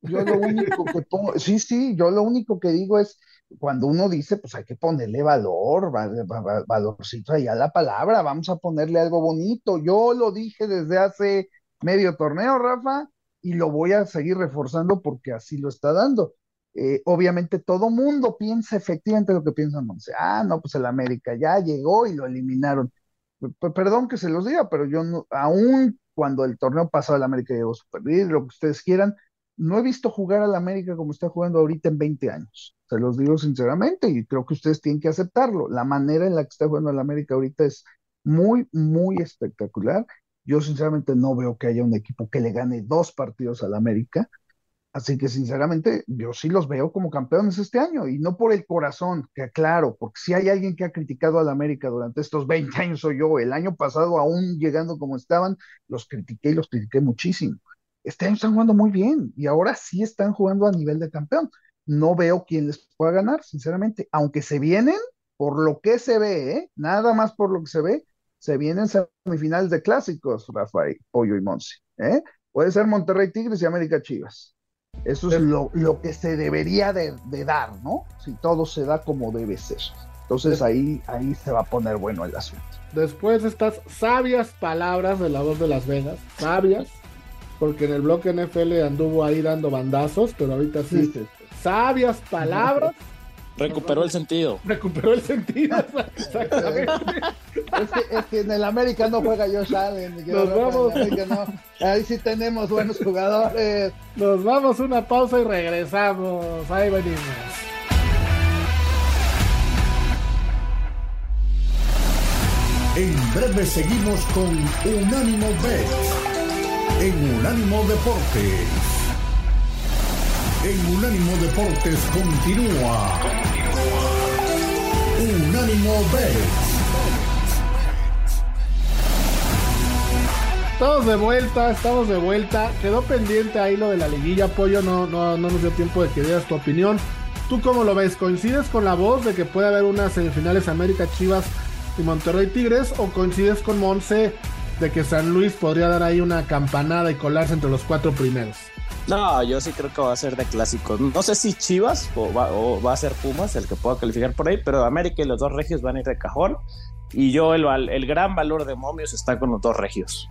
Yo, lo único que pongo, sí, sí, yo lo único que digo es, cuando uno dice, pues hay que ponerle valor, valorcito ahí a la palabra, vamos a ponerle algo bonito. Yo lo dije desde hace medio torneo, Rafa, y lo voy a seguir reforzando porque así lo está dando. Eh, obviamente todo mundo piensa efectivamente lo que piensa Monse. Ah, no, pues el América ya llegó y lo eliminaron perdón que se los diga, pero yo no, aún cuando el torneo pasado el América llegó super lo que ustedes quieran, no he visto jugar al América como está jugando ahorita en 20 años. Se los digo sinceramente y creo que ustedes tienen que aceptarlo. La manera en la que está jugando el América ahorita es muy, muy espectacular. Yo sinceramente no veo que haya un equipo que le gane dos partidos al América. Así que sinceramente yo sí los veo como campeones este año y no por el corazón, que aclaro, porque si hay alguien que ha criticado al América durante estos 20 años soy yo. El año pasado, aún llegando como estaban, los critiqué y los critiqué muchísimo. Este año están jugando muy bien y ahora sí están jugando a nivel de campeón. No veo quién les pueda ganar, sinceramente, aunque se vienen, por lo que se ve, ¿eh? nada más por lo que se ve, se vienen semifinales de clásicos, Rafael, Pollo y Monsi. ¿eh? Puede ser Monterrey Tigres y América Chivas. Eso es lo, lo que se debería de, dar, ¿no? Si todo se da como debe ser. Entonces ahí, ahí se va a poner bueno el asunto. Después de estas sabias palabras de la voz de Las Vegas, sabias, porque en el bloque NFL anduvo ahí dando bandazos, pero ahorita sí, sabias palabras. Recuperó el sentido. Recuperó el sentido, exactamente. es, que, en el América no juega Josh Allen. Nos vamos. Ahí sí tenemos buenos jugadores. Nos vamos una pausa y regresamos. Ahí venimos. En breve seguimos con Unánimo Bet en Unánimo Deportes. En Unánimo Deportes continúa. Unánimo Bet. Estamos de vuelta, estamos de vuelta. Quedó pendiente ahí lo de la liguilla, Pollo. No, no, no nos dio tiempo de que dieras tu opinión. ¿Tú cómo lo ves? ¿Coincides con la voz de que puede haber unas semifinales América Chivas y Monterrey Tigres? ¿O coincides con Monse de que San Luis podría dar ahí una campanada y colarse entre los cuatro primeros? No, yo sí creo que va a ser de clásicos. No sé si Chivas o va, a ser Pumas el que pueda calificar por ahí, pero América y los dos regios van a ir de cajón. Y yo, el, el gran valor de Momios está con los dos regios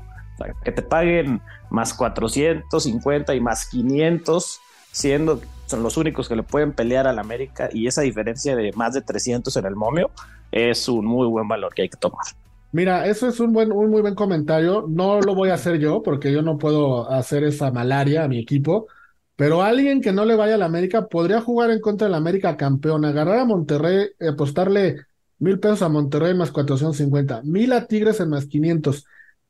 que te paguen más 450 y más 500, siendo son los únicos que le pueden pelear al América y esa diferencia de más de 300 en el momio es un muy buen valor que hay que tomar. Mira, eso es un buen, un muy buen comentario. No lo voy a hacer yo porque yo no puedo hacer esa malaria a mi equipo. Pero alguien que no le vaya al América podría jugar en contra del América campeón, agarrar a Monterrey, apostarle mil pesos a Monterrey más 450, mil a Tigres en más 500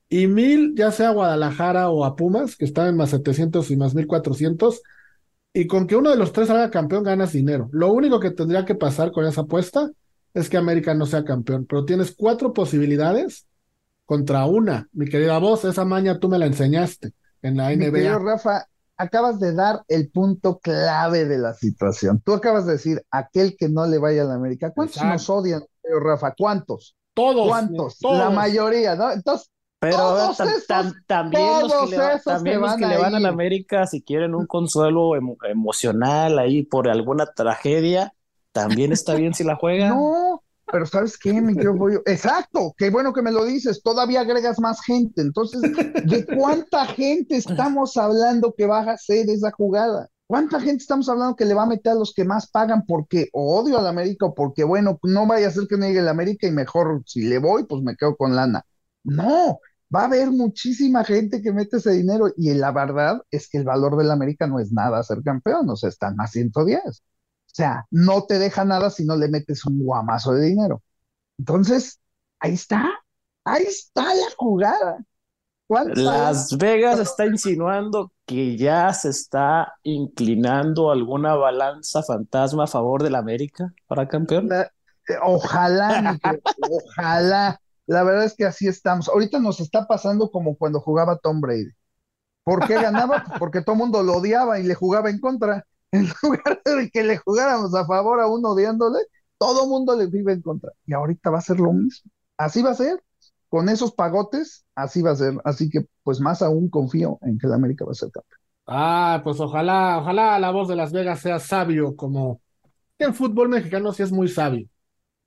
y mil, ya sea a Guadalajara o a Pumas, que están en más 700 y más 1400, y con que uno de los tres salga campeón ganas dinero. Lo único que tendría que pasar con esa apuesta es que América no sea campeón, pero tienes cuatro posibilidades contra una. Mi querida voz, esa maña tú me la enseñaste en la NBA. Querido Rafa, acabas de dar el punto clave de la situación. Tú acabas de decir, aquel que no le vaya a la América. ¿Cuántos nos odian, Rafa? ¿Cuántos? Todos. ¿Cuántos? La mayoría, ¿no? Entonces, pero también los que, le, también los que le van a la América, si quieren un consuelo emocional ahí por alguna tragedia, también está bien si la juegan. No, pero ¿sabes qué, Exacto, qué bueno que me lo dices, todavía agregas más gente. Entonces, ¿de cuánta gente estamos hablando que va a hacer esa jugada? ¿Cuánta gente estamos hablando que le va a meter a los que más pagan porque odio a la América o porque, bueno, no vaya a ser que me llegue la América y mejor si le voy, pues me quedo con lana? No, va a haber muchísima gente que mete ese dinero y la verdad es que el valor del América no es nada ser campeón, o sea, están más 110. O sea, no te deja nada si no le metes un guamazo de dinero. Entonces, ahí está, ahí está la jugada. Las Vegas está insinuando que ya se está inclinando alguna balanza fantasma a favor del América para campeón. Eh, ojalá, ojalá. La verdad es que así estamos. Ahorita nos está pasando como cuando jugaba Tom Brady. ¿Por qué ganaba? Porque todo el mundo lo odiaba y le jugaba en contra. En lugar de que le jugáramos a favor a uno odiándole, todo mundo le vive en contra. Y ahorita va a ser lo mismo. Así va a ser. Con esos pagotes, así va a ser. Así que, pues más aún confío en que el América va a ser campeón. Ah, pues ojalá, ojalá la voz de Las Vegas sea sabio, como el fútbol mexicano sí es muy sabio.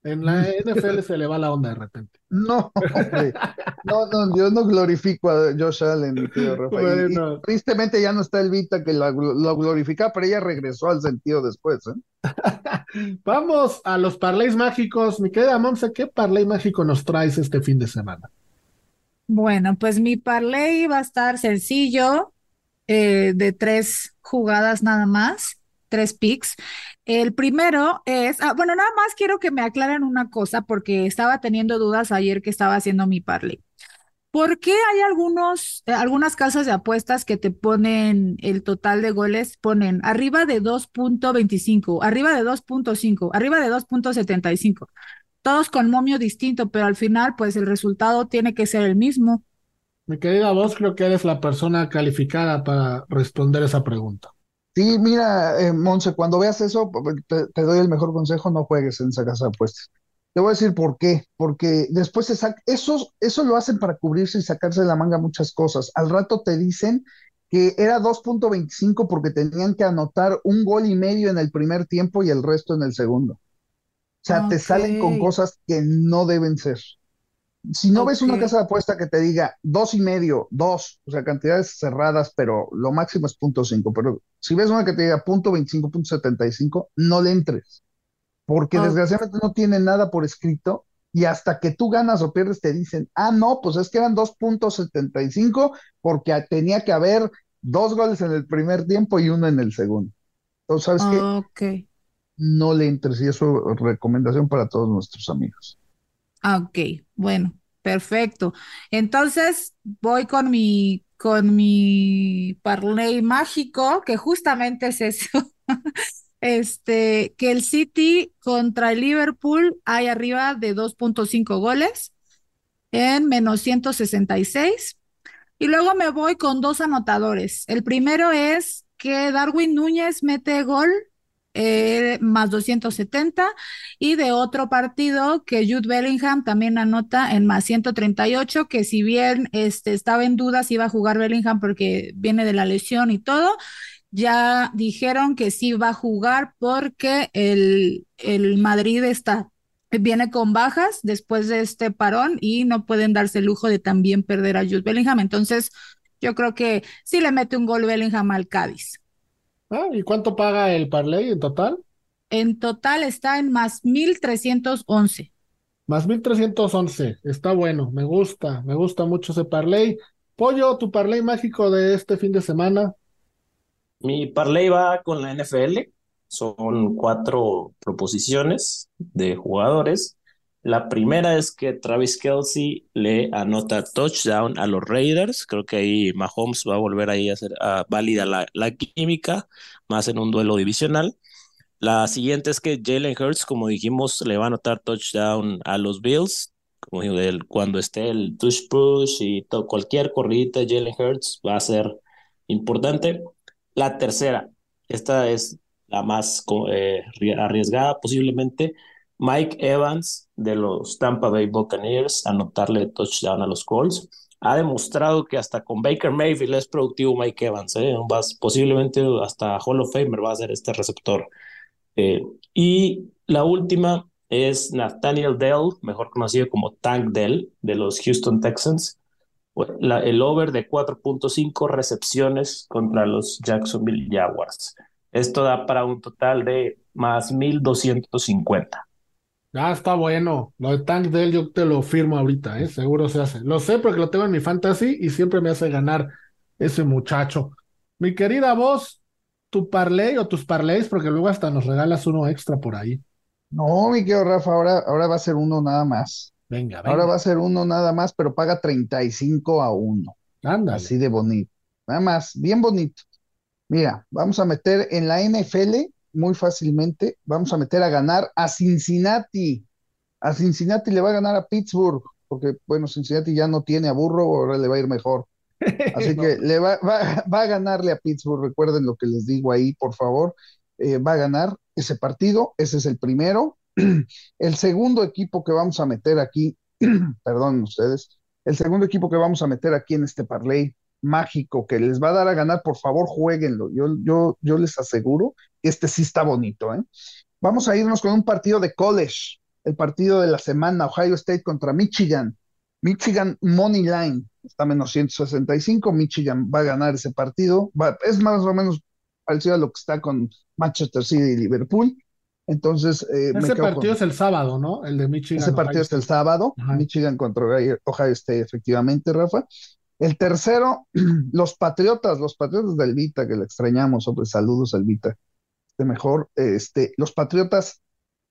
En la NFL se le va la onda de repente. No, no, no, yo no glorifico a Josh Allen, mi tío Rafael. tristemente ya no está el Vita que lo, glorifica, pero ella regresó al sentido después. ¿eh? Vamos a los parlays mágicos. Mi querida Monse, ¿qué parlay mágico nos traes este fin de semana? Bueno, pues mi parlay va a estar sencillo, eh, de tres jugadas nada más, tres picks. El primero es, ah, bueno, nada más quiero que me aclaren una cosa porque estaba teniendo dudas ayer que estaba haciendo mi parlay. ¿Por qué hay algunos, eh, algunas casas de apuestas que te ponen el total de goles, ponen arriba de 2.25, arriba de 2.5, arriba de 2.75? Todos con momio distinto, pero al final, pues el resultado tiene que ser el mismo. Mi querida voz, creo que eres la persona calificada para responder esa pregunta. Sí, mira, eh, Monse, cuando veas eso, te, te doy el mejor consejo, no juegues en esa casa de apuestas. Te voy a decir por qué, porque después se saca, eso, eso lo hacen para cubrirse y sacarse de la manga muchas cosas. Al rato te dicen que era 2.25 porque tenían que anotar un gol y medio en el primer tiempo y el resto en el segundo. O sea, te salen con cosas que no deben ser. Si no ves una casa de apuesta que te diga dos y medio, dos, o sea, cantidades cerradas, pero lo máximo es punto cinco, pero si ves una que te diga punto 25, punto 75, no le entres porque desgraciadamente no tiene nada por escrito y hasta que tú ganas o pierdes te dicen, ah, no, pues es que eran 2.75 porque tenía que haber dos goles en el primer tiempo y uno en el segundo. Entonces, ¿sabes qué? No le entres y eso es recomendación para todos nuestros amigos. Ah, ok, bueno, perfecto. Entonces voy con mi con mi parlay mágico, que justamente es eso. este, que el City contra el Liverpool hay arriba de 2.5 goles en menos 166. Y luego me voy con dos anotadores. El primero es que Darwin Núñez mete gol eh, más 270 y de otro partido que Jude Bellingham también anota en más 138 que si bien este, estaba en duda si iba a jugar Bellingham porque viene de la lesión y todo ya dijeron que sí va a jugar porque el, el Madrid está, viene con bajas después de este parón y no pueden darse el lujo de también perder a Jude Bellingham. Entonces, yo creo que sí le mete un gol Bellingham al Cádiz. Ah, ¿y cuánto paga el parlay en total? En total está en más 1311. Más 1311, está bueno, me gusta, me gusta mucho ese parlay. Pollo, tu parlay mágico de este fin de semana. Mi parlay va con la NFL. Son cuatro proposiciones de jugadores. La primera es que Travis Kelsey le anota touchdown a los Raiders. Creo que ahí Mahomes va a volver ahí a hacer válida la, química, más en un duelo divisional. La siguiente es que Jalen Hurts, como dijimos, le va a anotar touchdown a los Bills. Como cuando esté el touch push y cualquier corridita de Jalen Hurts va a ser importante. La tercera, esta es la más eh, arriesgada posiblemente. Mike Evans de los Tampa Bay Buccaneers anotarle touchdown a los Colts. Ha demostrado que hasta con Baker Mayfield es productivo Mike Evans. ¿eh? posiblemente hasta Hall of Famer va a ser este receptor. Eh, y la última es Nathaniel Dell, mejor conocido como Tank Dell de los Houston Texans el over de 4.5 recepciones contra los Jacksonville Jaguars. Esto da para un total de más 1250. Ah, está bueno. Lo de Tank Dell yo te lo firmo ahorita, ¿eh? seguro se hace. Lo sé porque lo tengo en mi fantasy y siempre me hace ganar ese muchacho. Mi querida voz, tu parlay o tus parlays, porque luego hasta nos regalas uno extra por ahí. No, mi querido Rafa, ahora, ahora va a ser uno nada más. Venga, Ahora va a ser uno nada más, pero paga 35 a 1. Ándale. Así de bonito. Nada más, bien bonito. Mira, vamos a meter en la NFL muy fácilmente, vamos a meter a ganar a Cincinnati. A Cincinnati le va a ganar a Pittsburgh, porque bueno, Cincinnati ya no tiene a Burro, ahora le va a ir mejor. Así que le va, va, a ganarle a Pittsburgh, recuerden lo que les digo ahí, por favor. Eh, va a ganar ese partido, ese es el primero. El segundo equipo que vamos a meter aquí, perdón ustedes, el segundo equipo que vamos a meter aquí en este parlay mágico que les va a dar a ganar, por favor, jueguenlo. Yo, yo, yo les aseguro que este sí está bonito. ¿eh? Vamos a irnos con un partido de college, el partido de la semana, Ohio State contra Michigan. Michigan Money Line está menos 165, Michigan va a ganar ese partido, es más o menos parecido a lo que está con Manchester City y Liverpool. Entonces, eh, ese partido es el sábado, ¿no? El de Michigan. Ese partido es el sábado, Michigan contra Ohio State, efectivamente, Rafa. El tercero, los Patriotas, los Patriotas del Vita, que le extrañamos, hombre, saludos al Vita. Este mejor, este, los Patriotas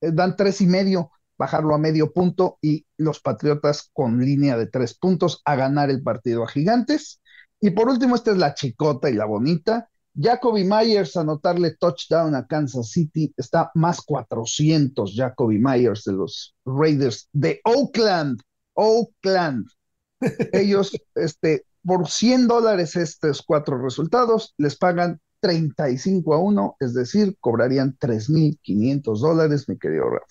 eh, dan tres y medio, bajarlo a medio punto y los Patriotas con línea de tres puntos a ganar el partido a Gigantes. Y por último, esta es la chicota y la bonita. Jacoby Myers anotarle touchdown a Kansas City está más 400 Jacoby Myers de los Raiders de Oakland. Oakland. Ellos, este, por 100 dólares estos cuatro resultados, les pagan 35 a 1, es decir, cobrarían 3.500 dólares, mi querido Rafa.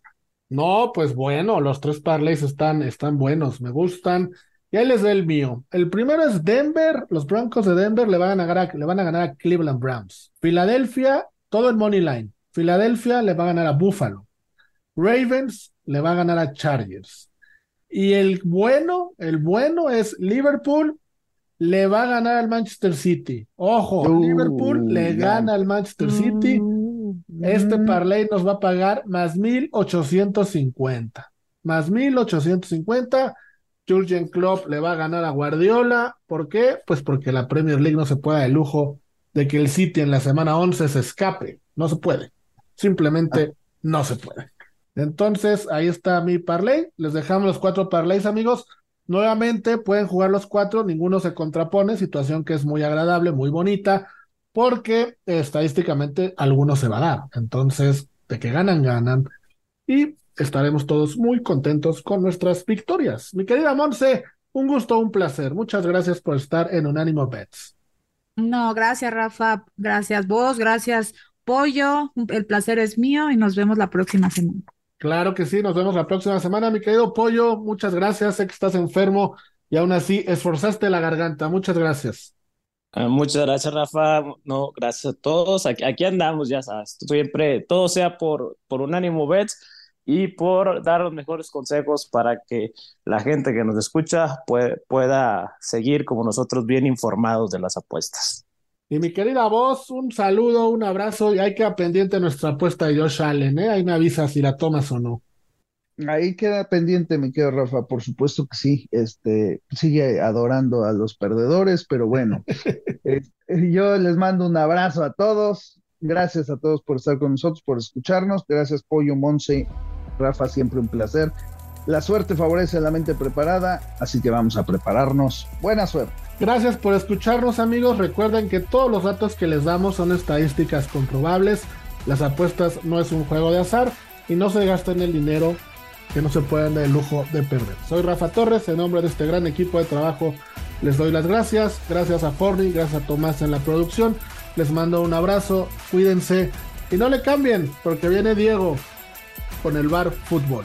No, pues bueno, los tres parlays están, están buenos, me gustan. Y ahí les doy el mío. El primero es Denver, los Broncos de Denver le van a ganar, le van a, ganar a Cleveland Browns. Filadelfia, todo en money line. Filadelfia le va a ganar a Buffalo. Ravens le va a ganar a Chargers. Y el bueno, el bueno es Liverpool le va a ganar al Manchester City. Ojo, Liverpool le gana al Manchester City. Este parlay nos va a pagar más 1850. Más 1850. Jurgen Klopp le va a ganar a Guardiola. ¿Por qué? Pues porque la Premier League no se puede dar el lujo de que el City en la semana 11 se escape. No se puede. Simplemente no se puede. Entonces, ahí está mi parlay. Les dejamos los cuatro parlays, amigos. Nuevamente pueden jugar los cuatro, ninguno se contrapone, situación que es muy agradable, muy bonita, porque estadísticamente alguno se va a dar. Entonces, de que ganan, ganan. Y estaremos todos muy contentos con nuestras victorias. Mi querida Monse, un gusto, un placer. Muchas gracias por estar en Unánimo Bets. No, gracias, Rafa. Gracias vos, gracias, Pollo. El placer es mío y nos vemos la próxima semana. Claro que sí, nos vemos la próxima semana, mi querido Pollo. Muchas gracias. Sé que estás enfermo y aún así esforzaste la garganta. Muchas gracias. Ah, muchas gracias, Rafa. No, gracias a todos. Aquí, andamos, ya sabes. Siempre, todo sea por, por Unánimo Bets y por dar los mejores consejos para que la gente que nos escucha pueda seguir como nosotros bien informados de las apuestas. Y mi querida voz, un saludo, un abrazo y hay que pendiente nuestra apuesta de Josh Allen, ¿eh? Ahí me avisa si la tomas o no. Ahí queda pendiente, mi querido Rafa, por supuesto que sí, este, sigue adorando a los perdedores, pero bueno, eh, yo les mando un abrazo a todos, gracias a todos por estar con nosotros, por escucharnos, gracias Pollo, Monse, Rafa, siempre un placer. La suerte favorece a la mente preparada, así que vamos a prepararnos. Buena suerte. Gracias por escucharnos amigos. Recuerden que todos los datos que les damos son estadísticas comprobables. Las apuestas no es un juego de azar y no se gasten el dinero que no se pueden dar el lujo de perder. Soy Rafa Torres, en nombre de este gran equipo de trabajo les doy las gracias. Gracias a Forni, gracias a Tomás en la producción. Les mando un abrazo, cuídense y no le cambien porque viene Diego con el bar fútbol.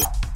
Bye.